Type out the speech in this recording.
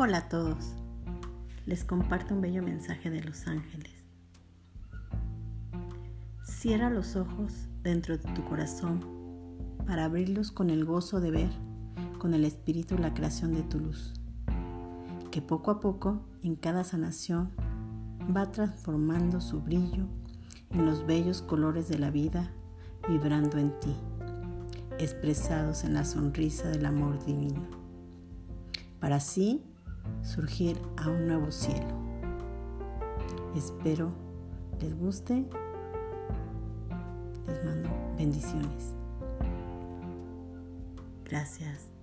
Hola a todos. Les comparto un bello mensaje de los ángeles. Cierra los ojos dentro de tu corazón para abrirlos con el gozo de ver con el Espíritu la creación de tu luz, que poco a poco en cada sanación va transformando su brillo en los bellos colores de la vida vibrando en ti, expresados en la sonrisa del amor divino, para así surgir a un nuevo cielo. Espero les guste. Les mando bendiciones. Gracias.